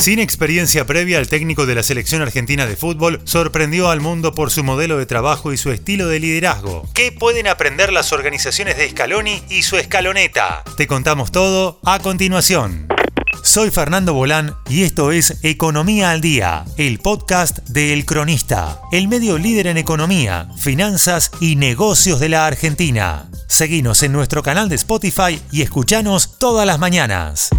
Sin experiencia previa, el técnico de la selección argentina de fútbol sorprendió al mundo por su modelo de trabajo y su estilo de liderazgo. ¿Qué pueden aprender las organizaciones de Scaloni y su escaloneta? Te contamos todo a continuación. Soy Fernando Bolán y esto es Economía al Día, el podcast de El Cronista, el medio líder en economía, finanzas y negocios de la Argentina. Seguinos en nuestro canal de Spotify y escuchanos todas las mañanas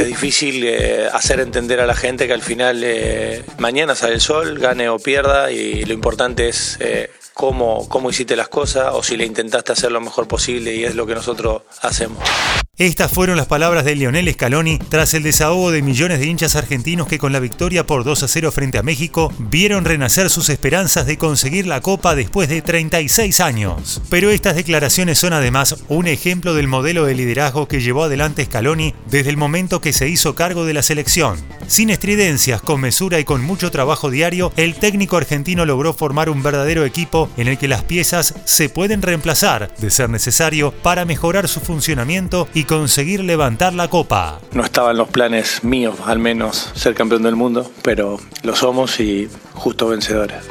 es difícil eh, hacer entender a la gente que al final eh, mañana sale el sol, gane o pierda, y lo importante es eh, cómo, cómo hiciste las cosas o si le intentaste hacer lo mejor posible y es lo que nosotros hacemos. Estas fueron las palabras de Lionel Scaloni tras el desahogo de millones de hinchas argentinos que con la victoria por 2 a 0 frente a México vieron renacer sus esperanzas de conseguir la Copa después de 36 años. Pero estas declaraciones son además un ejemplo del modelo de liderazgo que llevó adelante Scaloni desde el momento que se hizo cargo de la selección. Sin estridencias, con mesura y con mucho trabajo diario, el técnico argentino logró formar un verdadero equipo en el que las piezas se pueden reemplazar, de ser necesario, para mejorar su funcionamiento y conseguir levantar la copa. No estaban los planes míos, al menos, ser campeón del mundo, pero lo somos y justo vencedores.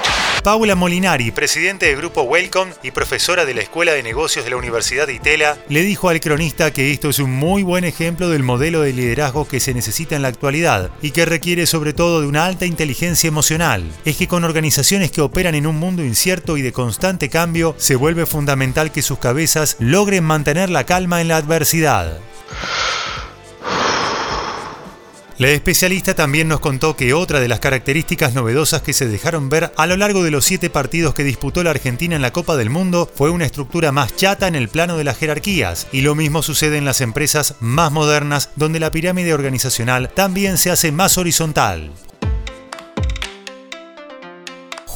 Paula Molinari, presidente del grupo Welcome y profesora de la Escuela de Negocios de la Universidad de Itela, le dijo al cronista que esto es un muy buen ejemplo del modelo de liderazgo que se necesita en la actualidad y que requiere sobre todo de una alta inteligencia emocional. Es que con organizaciones que operan en un mundo incierto y de constante cambio, se vuelve fundamental que sus cabezas logren mantener la calma en la adversidad. La especialista también nos contó que otra de las características novedosas que se dejaron ver a lo largo de los siete partidos que disputó la Argentina en la Copa del Mundo fue una estructura más chata en el plano de las jerarquías, y lo mismo sucede en las empresas más modernas donde la pirámide organizacional también se hace más horizontal.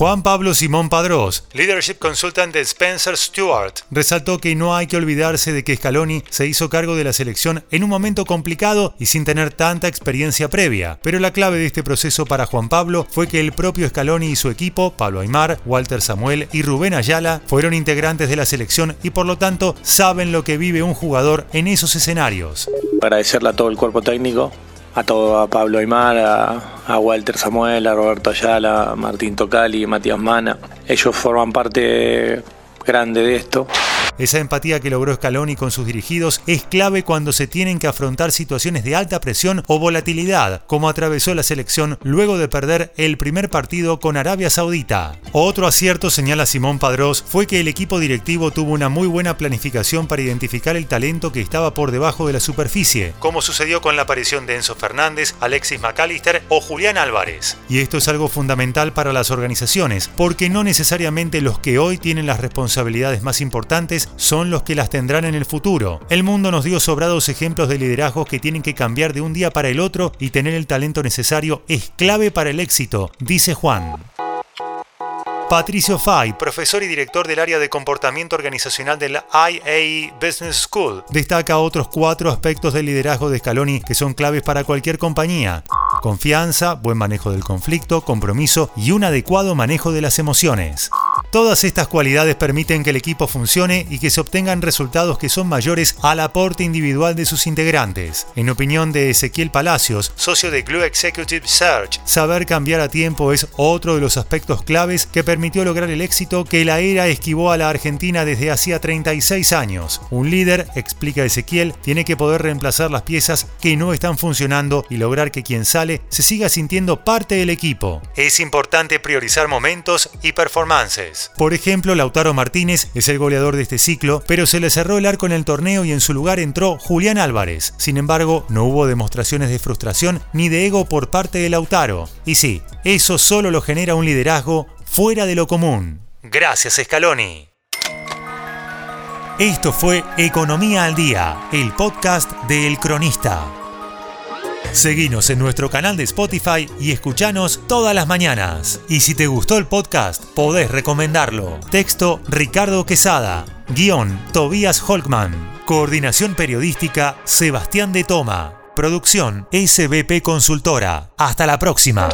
Juan Pablo Simón Padrós, Leadership Consultant de Spencer Stewart, resaltó que no hay que olvidarse de que Scaloni se hizo cargo de la selección en un momento complicado y sin tener tanta experiencia previa, pero la clave de este proceso para Juan Pablo fue que el propio Scaloni y su equipo, Pablo Aymar, Walter Samuel y Rubén Ayala, fueron integrantes de la selección y por lo tanto saben lo que vive un jugador en esos escenarios. Agradecerle a todo el cuerpo técnico, a todo, a Pablo Aymar, a, Walter Samuel, a Roberto Ayala, a Martín Tocali, Matías Mana. Ellos forman parte grande de esto. Esa empatía que logró Scaloni con sus dirigidos es clave cuando se tienen que afrontar situaciones de alta presión o volatilidad, como atravesó la selección luego de perder el primer partido con Arabia Saudita. Otro acierto, señala Simón Padrós, fue que el equipo directivo tuvo una muy buena planificación para identificar el talento que estaba por debajo de la superficie, como sucedió con la aparición de Enzo Fernández, Alexis McAllister o Julián Álvarez. Y esto es algo fundamental para las organizaciones, porque no necesariamente los que hoy tienen las responsabilidades más importantes son los que las tendrán en el futuro. El mundo nos dio sobrados ejemplos de liderazgos que tienen que cambiar de un día para el otro y tener el talento necesario es clave para el éxito, dice Juan. Patricio Fay, profesor y director del área de comportamiento organizacional de la Business School, destaca otros cuatro aspectos del liderazgo de Scaloni que son claves para cualquier compañía. Confianza, buen manejo del conflicto, compromiso y un adecuado manejo de las emociones. Todas estas cualidades permiten que el equipo funcione y que se obtengan resultados que son mayores al aporte individual de sus integrantes. En opinión de Ezequiel Palacios, socio de Glue Executive Search, saber cambiar a tiempo es otro de los aspectos claves que permitió lograr el éxito que la era esquivó a la Argentina desde hacía 36 años. Un líder, explica Ezequiel, tiene que poder reemplazar las piezas que no están funcionando y lograr que quien sale se siga sintiendo parte del equipo. Es importante priorizar momentos y performances. Por ejemplo, Lautaro Martínez es el goleador de este ciclo, pero se le cerró el arco en el torneo y en su lugar entró Julián Álvarez. Sin embargo, no hubo demostraciones de frustración ni de ego por parte de Lautaro. Y sí, eso solo lo genera un liderazgo fuera de lo común. Gracias, Scaloni. Esto fue Economía al Día, el podcast de El Cronista. Seguinos en nuestro canal de Spotify y escuchanos todas las mañanas. Y si te gustó el podcast, podés recomendarlo. Texto Ricardo Quesada. Guión Tobías Holkman. Coordinación periodística Sebastián de Toma. Producción SBP Consultora. Hasta la próxima.